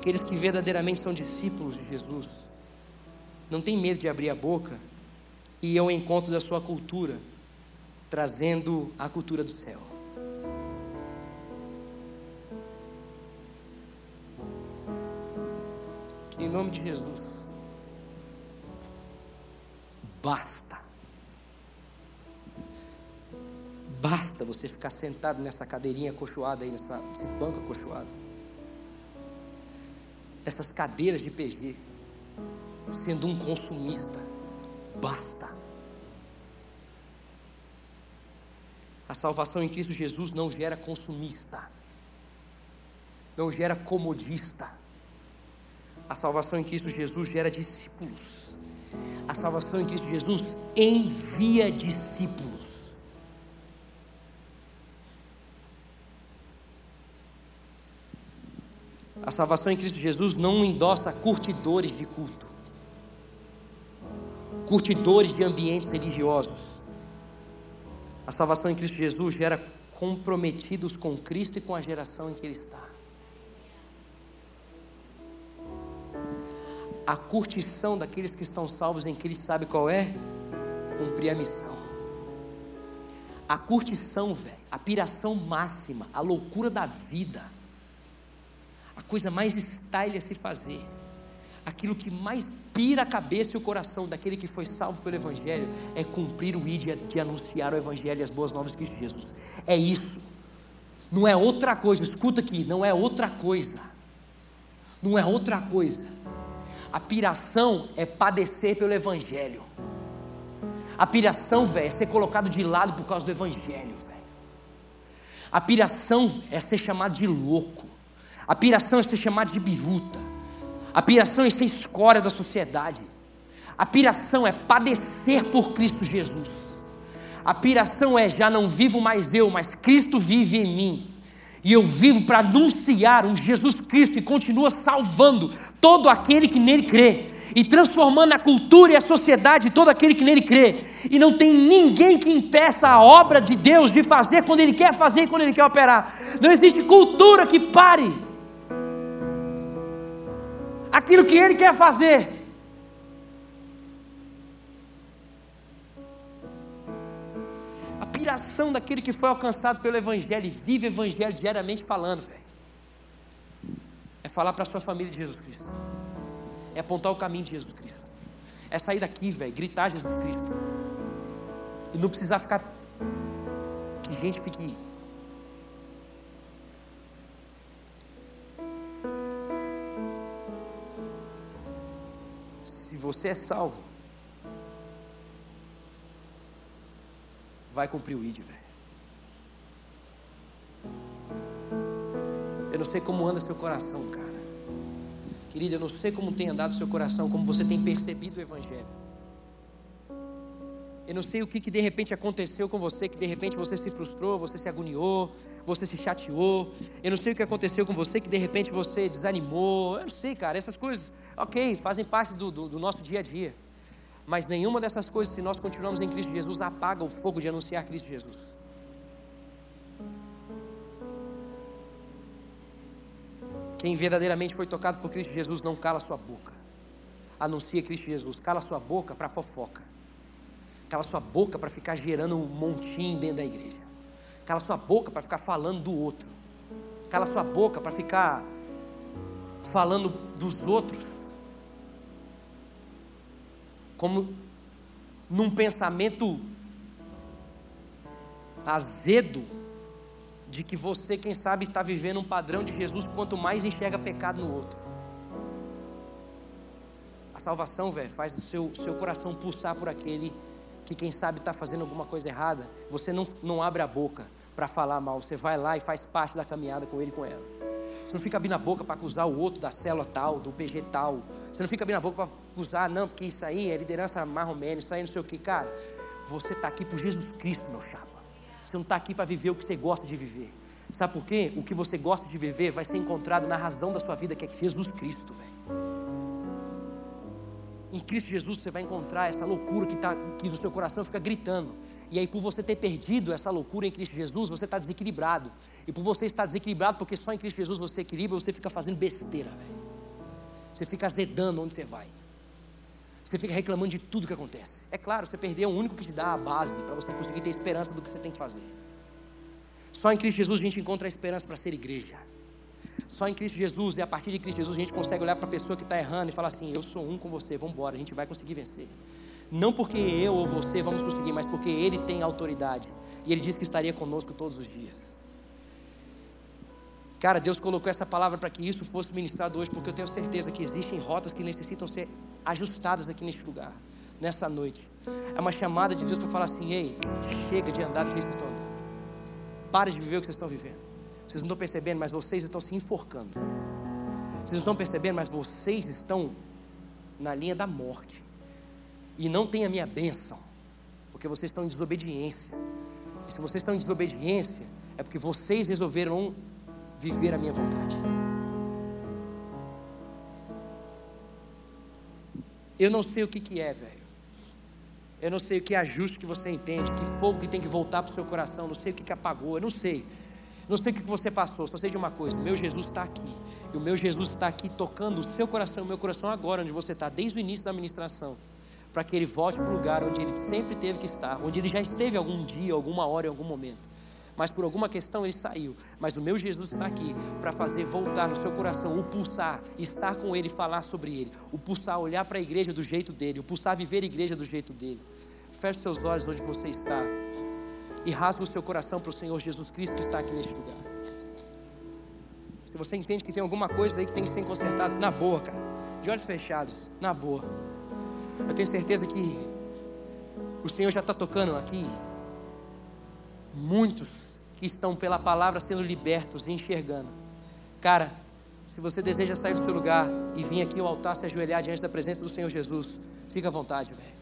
Aqueles que verdadeiramente são discípulos de Jesus, não tem medo de abrir a boca e ir ao encontro da sua cultura, trazendo a cultura do céu. Em nome de Jesus, basta Basta você ficar sentado nessa cadeirinha acolchoada aí, nessa, nesse banco acolchoado. Essas cadeiras de PG. Sendo um consumista. Basta. A salvação em Cristo Jesus não gera consumista. Não gera comodista. A salvação em Cristo Jesus gera discípulos. A salvação em Cristo Jesus envia discípulos. A salvação em Cristo Jesus não endossa curtidores de culto, curtidores de ambientes religiosos. A salvação em Cristo Jesus gera comprometidos com Cristo e com a geração em que Ele está. A curtição daqueles que estão salvos em Cristo, sabe qual é? Cumprir a missão. A curtição, velho, a piração máxima, a loucura da vida coisa mais style a se fazer, aquilo que mais pira a cabeça e o coração daquele que foi salvo pelo Evangelho, é cumprir o ídia de anunciar o Evangelho e as boas novas de Jesus. É isso. Não é outra coisa, escuta aqui, não é outra coisa. Não é outra coisa. A piração é padecer pelo Evangelho. A piração, velho, é ser colocado de lado por causa do Evangelho, velho. A piração é ser chamado de louco. A piração é ser chamado de biruta. A piração é ser escória da sociedade. A piração é padecer por Cristo Jesus. A piração é já não vivo mais eu, mas Cristo vive em mim. E eu vivo para anunciar um Jesus Cristo e continua salvando todo aquele que nele crê. e transformando a cultura e a sociedade de todo aquele que nele crê. E não tem ninguém que impeça a obra de Deus de fazer quando ele quer fazer e quando ele quer operar. Não existe cultura que pare aquilo que ele quer fazer. A piração daquele que foi alcançado pelo Evangelho e vive o Evangelho diariamente falando, velho. É falar para a sua família de Jesus Cristo. É apontar o caminho de Jesus Cristo. É sair daqui, velho, gritar Jesus Cristo. E não precisar ficar. Que gente fique. Se você é salvo, vai cumprir o ID, velho. Eu não sei como anda seu coração, cara. Querida, eu não sei como tem andado seu coração, como você tem percebido o Evangelho. Eu não sei o que, que de repente aconteceu com você, que de repente você se frustrou, você se agoniou, você se chateou. Eu não sei o que aconteceu com você, que de repente você desanimou. Eu não sei, cara. Essas coisas, ok, fazem parte do, do, do nosso dia a dia. Mas nenhuma dessas coisas, se nós continuamos em Cristo Jesus, apaga o fogo de anunciar Cristo Jesus. Quem verdadeiramente foi tocado por Cristo Jesus não cala sua boca. Anuncia Cristo Jesus. Cala sua boca para fofoca. Cala sua boca para ficar gerando um montinho dentro da igreja. Cala sua boca para ficar falando do outro. Cala sua boca para ficar falando dos outros. Como num pensamento azedo de que você, quem sabe, está vivendo um padrão de Jesus, quanto mais enxerga pecado no outro. A salvação, velho, faz o seu, seu coração pulsar por aquele que, quem sabe, está fazendo alguma coisa errada. Você não, não abre a boca para falar mal, você vai lá e faz parte da caminhada com ele e com ela. Você não fica abrindo a boca para acusar o outro da célula tal, do PG tal. Você não fica abrindo a boca para acusar, não, porque isso aí é liderança marromene, isso aí não sei o que. Cara, você está aqui por Jesus Cristo, meu chapa. Você não está aqui para viver o que você gosta de viver. Sabe por quê? O que você gosta de viver vai ser encontrado na razão da sua vida, que é Jesus Cristo, velho. Em Cristo Jesus você vai encontrar essa loucura que, tá, que no seu coração fica gritando. E aí, por você ter perdido essa loucura em Cristo Jesus, você está desequilibrado. E por você estar desequilibrado, porque só em Cristo Jesus você equilibra, você fica fazendo besteira, velho. Você fica azedando onde você vai. Você fica reclamando de tudo que acontece. É claro, você perdeu o único que te dá a base para você conseguir ter esperança do que você tem que fazer. Só em Cristo Jesus a gente encontra a esperança para ser igreja. Só em Cristo Jesus e a partir de Cristo Jesus a gente consegue olhar para a pessoa que está errando e falar assim: Eu sou um com você, vamos embora, a gente vai conseguir vencer. Não porque eu ou você vamos conseguir, mas porque Ele tem autoridade. E Ele disse que estaria conosco todos os dias. Cara, Deus colocou essa palavra para que isso fosse ministrado hoje, porque eu tenho certeza que existem rotas que necessitam ser ajustadas aqui neste lugar, nessa noite. É uma chamada de Deus para falar assim: ei, chega de andar do jeito que vocês estão andando. Pare de viver o que vocês estão vivendo. Vocês não estão percebendo, mas vocês estão se enforcando. Vocês não estão percebendo, mas vocês estão na linha da morte. E não tem a minha bênção, porque vocês estão em desobediência. E se vocês estão em desobediência, é porque vocês resolveram viver a minha vontade. Eu não sei o que, que é, velho. Eu não sei o que é ajuste que você entende, que fogo que tem que voltar para o seu coração, não sei o que, que apagou, eu não sei. Não sei o que você passou, só sei de uma coisa: o meu Jesus está aqui. E o meu Jesus está aqui tocando o seu coração, o meu coração agora, onde você está, desde o início da ministração, para que ele volte para o lugar onde ele sempre teve que estar, onde ele já esteve algum dia, alguma hora, em algum momento mas por alguma questão ele saiu. Mas o meu Jesus está aqui para fazer voltar no seu coração o pulsar, estar com ele, falar sobre ele, o pulsar, olhar para a igreja do jeito dele, o pulsar, viver a igreja do jeito dele. Feche seus olhos onde você está e rasga o seu coração para o Senhor Jesus Cristo que está aqui neste lugar. Se você entende que tem alguma coisa aí que tem que ser consertada, na boa, cara, de olhos fechados, na boa. Eu tenho certeza que o Senhor já está tocando aqui muitos que estão pela palavra sendo libertos e enxergando. Cara, se você deseja sair do seu lugar e vir aqui ao altar se ajoelhar diante da presença do Senhor Jesus, fica à vontade, velho.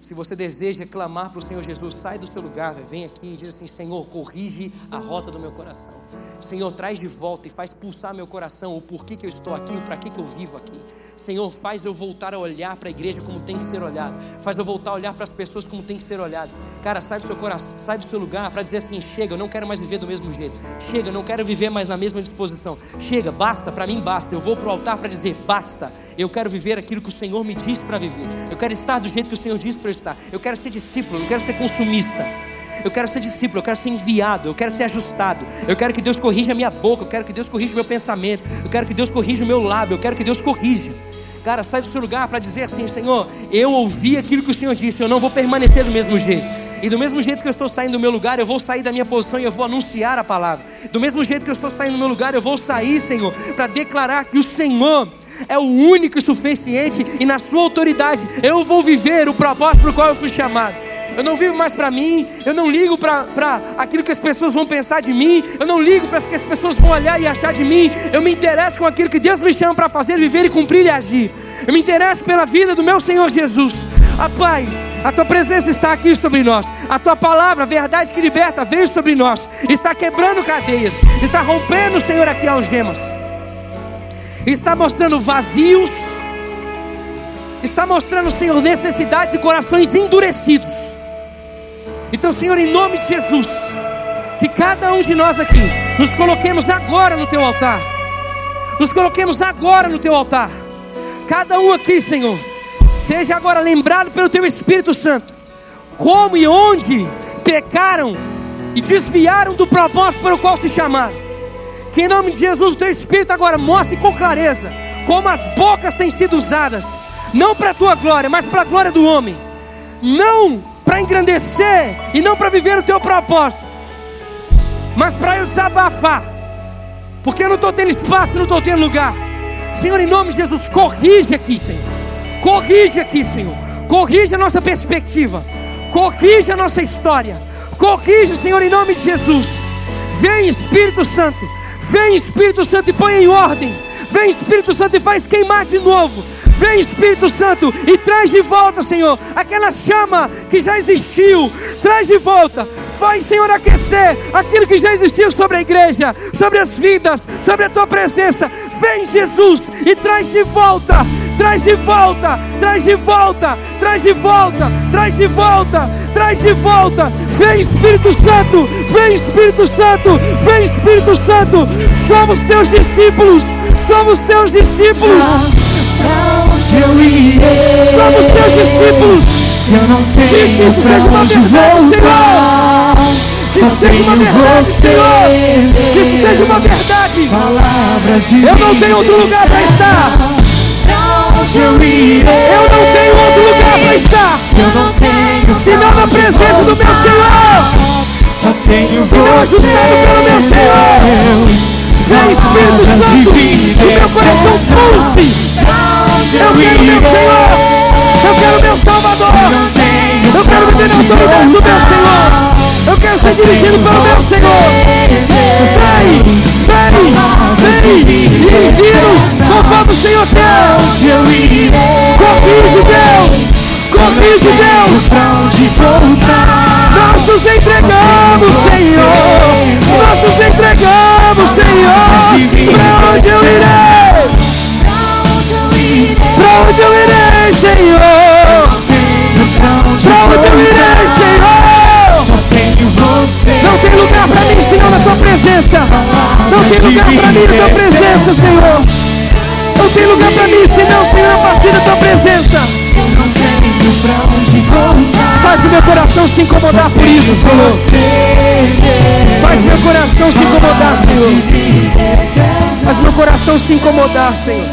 Se você deseja clamar para o Senhor Jesus, sai do seu lugar, vem aqui e diz assim: Senhor, corrige a rota do meu coração. Senhor, traz de volta e faz pulsar meu coração o porquê que eu estou aqui, o para que, que eu vivo aqui. Senhor, faz eu voltar a olhar para a igreja como tem que ser olhado. Faz eu voltar a olhar para as pessoas como tem que ser olhadas. Cara, sai do seu coração, sai do seu lugar para dizer assim: chega, eu não quero mais viver do mesmo jeito. Chega, eu não quero viver mais na mesma disposição. Chega, basta, para mim basta. Eu vou para o altar para dizer: basta. Eu quero viver aquilo que o Senhor me disse para viver. Eu quero estar do jeito que o Senhor disse para eu estar. Eu quero ser discípulo, eu quero ser consumista. Eu quero ser discípulo, eu quero ser enviado, eu quero ser ajustado. Eu quero que Deus corrija a minha boca, eu quero que Deus corrija o meu pensamento, eu quero que Deus corrija o meu lábio, eu quero que Deus corrija. Cara, sai do seu lugar para dizer assim: Senhor, eu ouvi aquilo que o Senhor disse, eu não vou permanecer do mesmo jeito. E do mesmo jeito que eu estou saindo do meu lugar, eu vou sair da minha posição e eu vou anunciar a palavra. Do mesmo jeito que eu estou saindo do meu lugar, eu vou sair, Senhor, para declarar que o Senhor é o único e suficiente e na sua autoridade eu vou viver o propósito para o qual eu fui chamado. Eu não vivo mais para mim, eu não ligo para aquilo que as pessoas vão pensar de mim, eu não ligo para o que as pessoas vão olhar e achar de mim, eu me interesso com aquilo que Deus me chama para fazer, viver e cumprir e agir. Eu me interesso pela vida do meu Senhor Jesus. Ah, Pai, a tua presença está aqui sobre nós. A tua palavra, a verdade que liberta, veio sobre nós. Está quebrando cadeias. Está rompendo, Senhor, aqui algemas. Está mostrando vazios. Está mostrando, Senhor, necessidades e corações endurecidos. Então, Senhor, em nome de Jesus, que cada um de nós aqui nos coloquemos agora no teu altar. Nos coloquemos agora no teu altar. Cada um aqui, Senhor, seja agora lembrado pelo teu Espírito Santo, como e onde pecaram e desviaram do propósito para o qual se chamaram. Que em nome de Jesus o teu Espírito agora mostre com clareza como as bocas têm sido usadas, não para a tua glória, mas para a glória do homem. Não para engrandecer e não para viver o teu propósito, mas para eu desabafar, porque eu não estou tendo espaço, não estou tendo lugar. Senhor, em nome de Jesus, corrige aqui, Senhor. Corrige aqui, Senhor. Corrige a nossa perspectiva. Corrige a nossa história. Corrige, Senhor, em nome de Jesus. Vem, Espírito Santo. Vem, Espírito Santo, e põe em ordem. Vem, Espírito Santo, e faz queimar de novo. Vem Espírito Santo e traz de volta, Senhor, aquela chama que já existiu. Traz de volta. Faz, Senhor, aquecer aquilo que já existiu sobre a igreja, sobre as vidas, sobre a tua presença. Vem, Jesus, e traz de volta. Traz de volta, traz de volta, traz de volta, traz de volta, traz de volta. Vem Espírito Santo, vem Espírito Santo, vem Espírito Santo. Somos teus discípulos, somos teus discípulos onde eu irei? Somos teus discípulos. Se eu não tenho Sim, pra onde voltar, que só isso seja uma verdade. Senhor. Que isso seja uma verdade. Palavras de Eu não tenho outro lugar para estar. Onde eu irei? Eu não tenho outro lugar para estar. Se eu não tenho Senão na presença do meu Senhor. Só tenho você. ajustado pelo meu Senhor. Vem Espírito Santo, que meu coração pulse. Eu quero meu Senhor. Eu quero meu Salvador. Eu quero viver na autoridade do meu Senhor. Eu quero ser dirigido pelo meu Senhor. Vem, vem, vem e envia-nos Corrige Deus. Corrige Deus. Nós nos entregamos, Senhor. Nós nos entregamos, Senhor. Para onde eu irei? Para onde eu irei, Senhor? Para onde eu irei, Senhor? Não tem lugar para mim, Senhor, na tua presença. Não tem lugar para mim na tua presença, Senhor. Não tem lugar para mim, senão, Senhor, a partir da tua presença. Pra. Faz o meu coração se incomodar por isso, Senhor. Faz meu coração se incomodar, Senhor. Faz meu coração se incomodar, Senhor.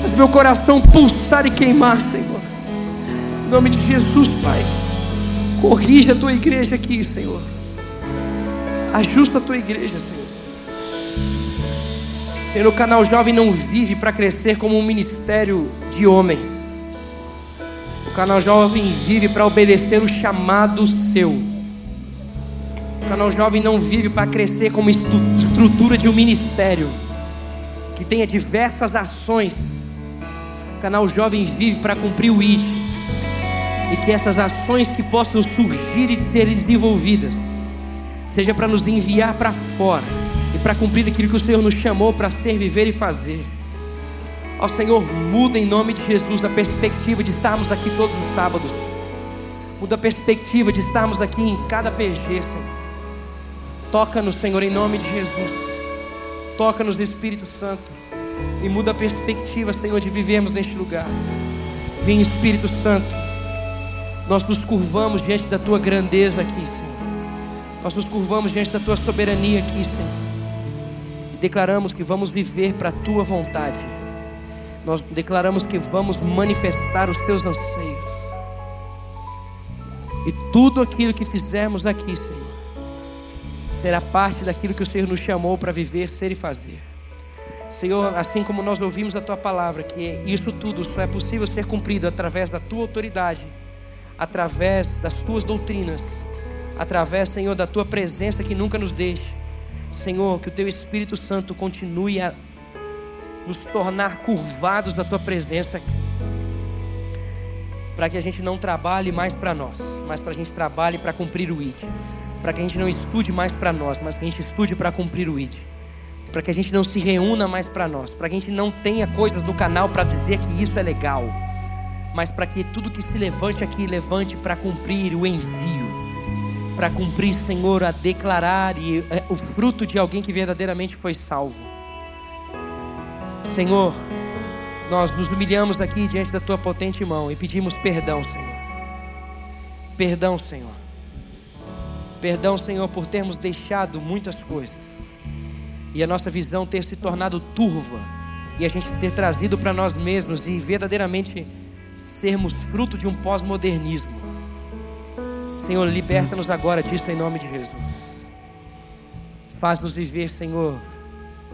Faz meu coração pulsar e queimar, Senhor. Em nome de Jesus, Pai. Corrija a tua igreja aqui, Senhor. Ajusta a tua igreja, Senhor. Senhor, o canal jovem não vive para crescer como um ministério de homens. O canal jovem vive para obedecer o chamado seu. O canal jovem não vive para crescer como estrutura de um ministério que tenha diversas ações. O canal jovem vive para cumprir o ID e que essas ações que possam surgir e serem desenvolvidas seja para nos enviar para fora para cumprir aquilo que o Senhor nos chamou para ser, viver e fazer. Ó Senhor, muda em nome de Jesus a perspectiva de estarmos aqui todos os sábados. Muda a perspectiva de estarmos aqui em cada PG, Senhor. Toca-nos, Senhor, em nome de Jesus. Toca-nos, Espírito Santo. E muda a perspectiva, Senhor, de vivermos neste lugar. Vem, Espírito Santo. Nós nos curvamos diante da tua grandeza aqui, Senhor. Nós nos curvamos diante da tua soberania aqui, Senhor. E declaramos que vamos viver para a tua vontade. Nós declaramos que vamos manifestar os teus anseios. E tudo aquilo que fizermos aqui, Senhor, será parte daquilo que o Senhor nos chamou para viver, ser e fazer. Senhor, assim como nós ouvimos a tua palavra, que isso tudo só é possível ser cumprido através da tua autoridade, através das tuas doutrinas, através, Senhor, da tua presença que nunca nos deixe. Senhor, que o teu Espírito Santo continue a nos tornar curvados à tua presença aqui. Para que a gente não trabalhe mais para nós, mas para a gente trabalhe para cumprir o ID. Para que a gente não estude mais para nós, mas que a gente estude para cumprir o ID. Para que a gente não se reúna mais para nós, para que a gente não tenha coisas no canal para dizer que isso é legal, mas para que tudo que se levante aqui levante para cumprir o envio para cumprir, Senhor, a declarar e, é, o fruto de alguém que verdadeiramente foi salvo. Senhor, nós nos humilhamos aqui diante da tua potente mão e pedimos perdão, Senhor. Perdão, Senhor. Perdão, Senhor, por termos deixado muitas coisas e a nossa visão ter se tornado turva e a gente ter trazido para nós mesmos e verdadeiramente sermos fruto de um pós-modernismo. Senhor, liberta-nos agora disso em nome de Jesus. Faz-nos viver, Senhor,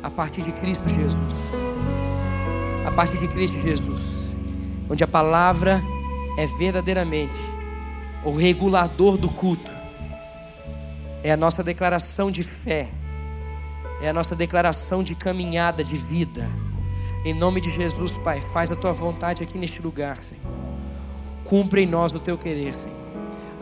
a partir de Cristo Jesus. A partir de Cristo Jesus. Onde a palavra é verdadeiramente o regulador do culto. É a nossa declaração de fé. É a nossa declaração de caminhada de vida. Em nome de Jesus, Pai, faz a tua vontade aqui neste lugar, Senhor. Cumpre em nós o teu querer, Senhor.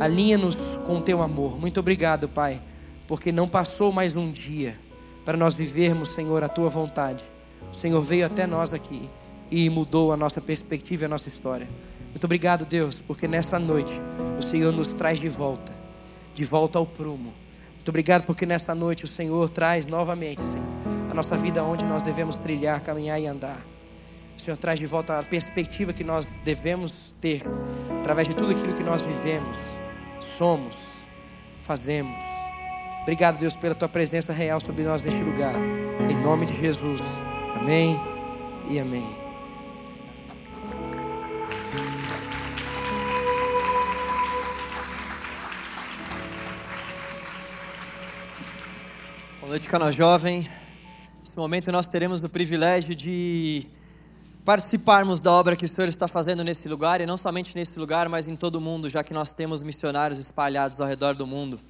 Alinha-nos com o teu amor. Muito obrigado, Pai, porque não passou mais um dia para nós vivermos, Senhor, a tua vontade. O Senhor veio até nós aqui e mudou a nossa perspectiva e a nossa história. Muito obrigado, Deus, porque nessa noite o Senhor nos traz de volta, de volta ao prumo. Muito obrigado porque nessa noite o Senhor traz novamente, Senhor, a nossa vida onde nós devemos trilhar, caminhar e andar. O Senhor traz de volta a perspectiva que nós devemos ter através de tudo aquilo que nós vivemos somos, fazemos. Obrigado, Deus, pela tua presença real sobre nós neste lugar. Em nome de Jesus. Amém e amém. Boa noite, canal jovem. Nesse momento nós teremos o privilégio de participarmos da obra que o Senhor está fazendo nesse lugar, e não somente nesse lugar, mas em todo o mundo, já que nós temos missionários espalhados ao redor do mundo.